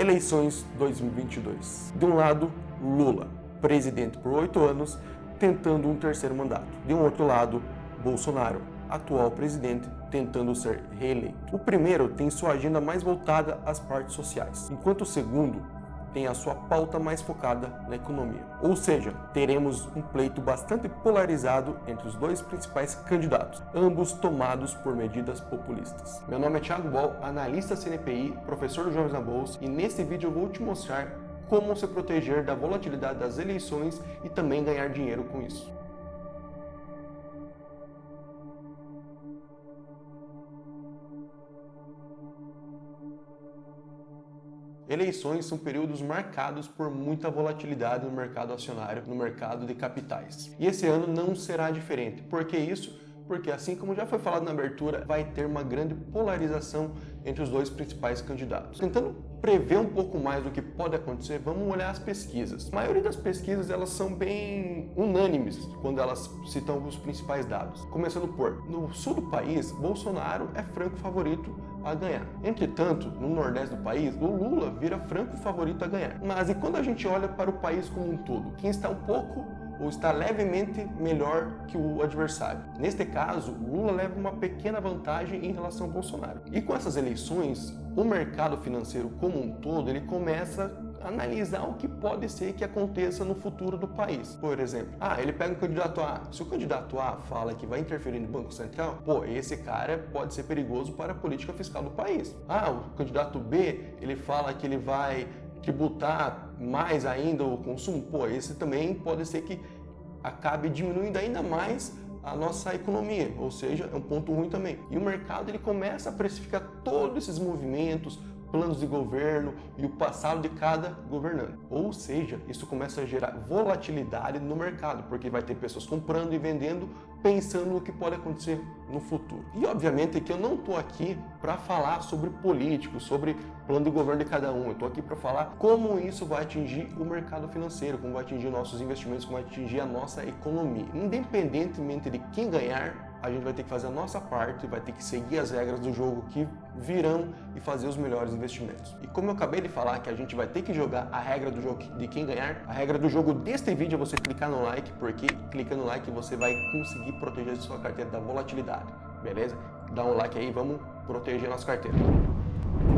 Eleições 2022. De um lado, Lula, presidente por oito anos, tentando um terceiro mandato. De um outro lado, Bolsonaro, atual presidente, tentando ser reeleito. O primeiro tem sua agenda mais voltada às partes sociais, enquanto o segundo tem a sua pauta mais focada na economia. Ou seja, teremos um pleito bastante polarizado entre os dois principais candidatos, ambos tomados por medidas populistas. Meu nome é Thiago Ball, analista CNPI, professor do Jovens na Bolsa, e nesse vídeo eu vou te mostrar como se proteger da volatilidade das eleições e também ganhar dinheiro com isso. Eleições são períodos marcados por muita volatilidade no mercado acionário, no mercado de capitais. E esse ano não será diferente. Por que isso? Porque, assim como já foi falado na abertura, vai ter uma grande polarização entre os dois principais candidatos. Tentando prever um pouco mais do que pode acontecer, vamos olhar as pesquisas. A maioria das pesquisas elas são bem unânimes quando elas citam os principais dados. Começando por, no sul do país, Bolsonaro é franco favorito a ganhar. Entretanto, no nordeste do país, o Lula vira franco favorito a ganhar. Mas e quando a gente olha para o país como um todo? Quem está um pouco ou está levemente melhor que o adversário. Neste caso, Lula leva uma pequena vantagem em relação ao Bolsonaro. E com essas eleições, o mercado financeiro como um todo, ele começa analisar o que pode ser que aconteça no futuro do país. Por exemplo, ah, ele pega um candidato A. Se o candidato A fala que vai interferir no Banco Central, pô, esse cara pode ser perigoso para a política fiscal do país. Ah, o candidato B, ele fala que ele vai tributar mais ainda o consumo, pô, esse também pode ser que acabe diminuindo ainda mais a nossa economia, ou seja, é um ponto ruim também. E o mercado ele começa a precificar todos esses movimentos, planos de governo e o passado de cada governante. Ou seja, isso começa a gerar volatilidade no mercado, porque vai ter pessoas comprando e vendendo pensando no que pode acontecer no futuro. E obviamente que eu não estou aqui para falar sobre políticos, sobre plano de governo de cada um. Eu estou aqui para falar como isso vai atingir o mercado financeiro, como vai atingir nossos investimentos, como vai atingir a nossa economia. Independentemente de quem ganhar, a gente vai ter que fazer a nossa parte, vai ter que seguir as regras do jogo que virão e fazer os melhores investimentos. E como eu acabei de falar que a gente vai ter que jogar a regra do jogo de quem ganhar, a regra do jogo deste vídeo é você clicar no like, porque clicando no like você vai conseguir proteger sua carteira da volatilidade, beleza? Dá um like aí, vamos proteger nossa carteira.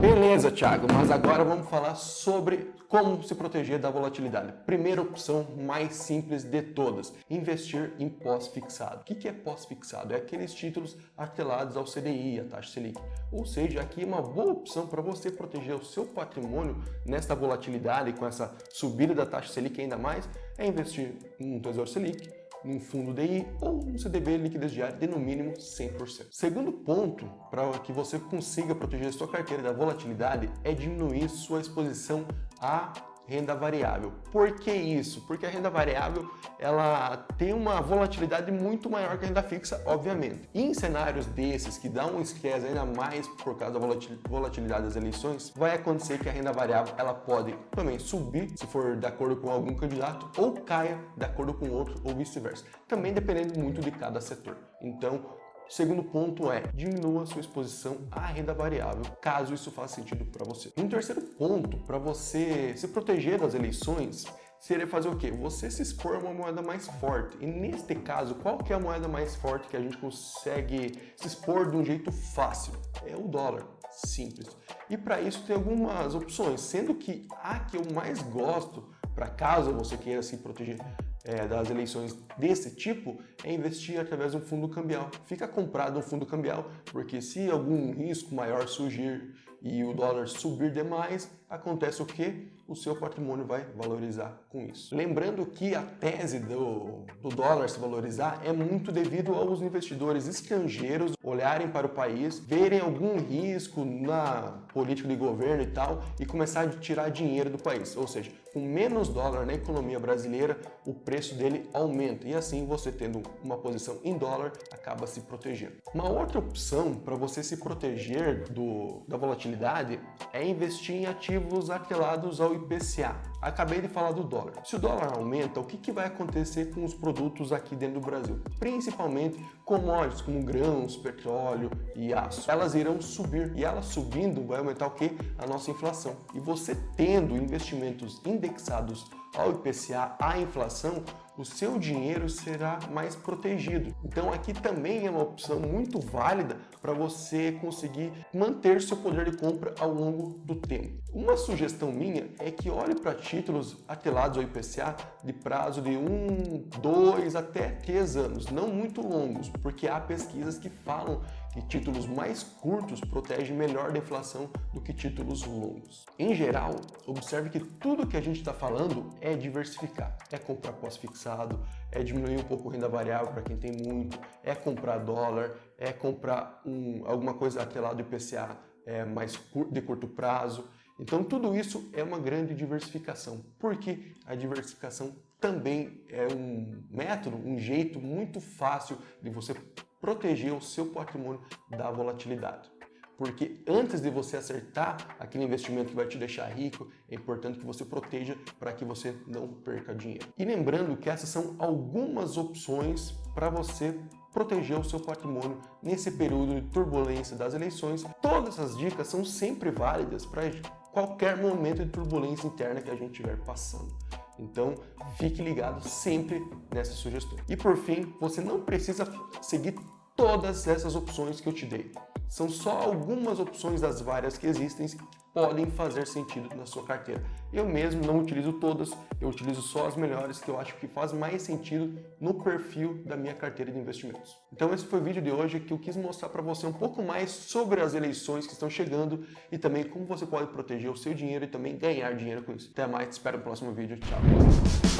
Beleza, Thiago, mas agora vamos falar sobre como se proteger da volatilidade. Primeira opção mais simples de todas: investir em pós-fixado. O que é pós-fixado? É aqueles títulos atrelados ao CDI, a taxa Selic. Ou seja, aqui é uma boa opção para você proteger o seu patrimônio nesta volatilidade, com essa subida da taxa Selic ainda mais, é investir em um Tesouro Selic num fundo DI ou um CDB liquidez diária de no mínimo 100%. Segundo ponto para que você consiga proteger sua carteira da volatilidade é diminuir sua exposição a renda variável. Por que isso? Porque a renda variável ela tem uma volatilidade muito maior que a renda fixa, obviamente. E em cenários desses que dão um estresse ainda mais por causa da volatilidade das eleições, vai acontecer que a renda variável ela pode também subir se for de acordo com algum candidato ou caia de acordo com outro ou vice-versa. Também dependendo muito de cada setor. Então, Segundo ponto é, diminua sua exposição à renda variável, caso isso faça sentido para você. Um terceiro ponto, para você se proteger das eleições, seria fazer o quê? Você se expor a uma moeda mais forte. E neste caso, qual que é a moeda mais forte que a gente consegue se expor de um jeito fácil? É o dólar. Simples. E para isso tem algumas opções, sendo que a que eu mais gosto, para caso você queira se proteger é, das eleições desse tipo é investir através de um fundo cambial. Fica comprado um fundo cambial, porque se algum risco maior surgir e o dólar subir demais, acontece o que? O seu patrimônio vai valorizar com isso. Lembrando que a tese do, do dólar se valorizar é muito devido aos investidores estrangeiros olharem para o país, verem algum risco na política de governo e tal e começar a tirar dinheiro do país. Ou seja, com menos dólar na economia brasileira, o preço dele aumenta e assim você tendo uma posição em dólar acaba se protegendo. Uma outra opção para você se proteger do, da volatilidade é investir em ativos atrelados ao IPCA. Acabei de falar do dólar. Se o dólar aumenta, o que, que vai acontecer com os produtos aqui dentro do Brasil? Principalmente commodities como grãos, petróleo e aço. Elas irão subir e elas subindo vai aumentar o que? A nossa inflação. E você tendo investimentos indexados ao IPCA, à inflação, o seu dinheiro será mais protegido. Então aqui também é uma opção muito válida para você conseguir manter seu poder de compra ao longo do tempo. Uma sugestão minha é que olhe para títulos atrelados ao IPCA de prazo de 1, 2 até 3 anos, não muito longos, porque há pesquisas que falam que títulos mais curtos protegem melhor da inflação do que títulos longos. Em geral, observe que tudo que a gente está falando é diversificar, é comprar pós-fixado, é diminuir um pouco a renda variável para quem tem muito, é comprar dólar, é comprar um, alguma coisa atrelada do IPCA é, mais de curto prazo. Então, tudo isso é uma grande diversificação, porque a diversificação também é um método, um jeito muito fácil de você proteger o seu patrimônio da volatilidade. Porque antes de você acertar aquele investimento que vai te deixar rico, é importante que você proteja para que você não perca dinheiro. E lembrando que essas são algumas opções para você proteger o seu patrimônio nesse período de turbulência das eleições. Todas essas dicas são sempre válidas para qualquer momento de turbulência interna que a gente estiver passando. Então, fique ligado sempre nessas sugestões. E por fim, você não precisa seguir todas essas opções que eu te dei. São só algumas opções das várias que existem que podem fazer sentido na sua carteira. Eu mesmo não utilizo todas, eu utilizo só as melhores que eu acho que faz mais sentido no perfil da minha carteira de investimentos. Então esse foi o vídeo de hoje que eu quis mostrar para você um pouco mais sobre as eleições que estão chegando e também como você pode proteger o seu dinheiro e também ganhar dinheiro com isso. Até mais, te espero no próximo vídeo. Tchau.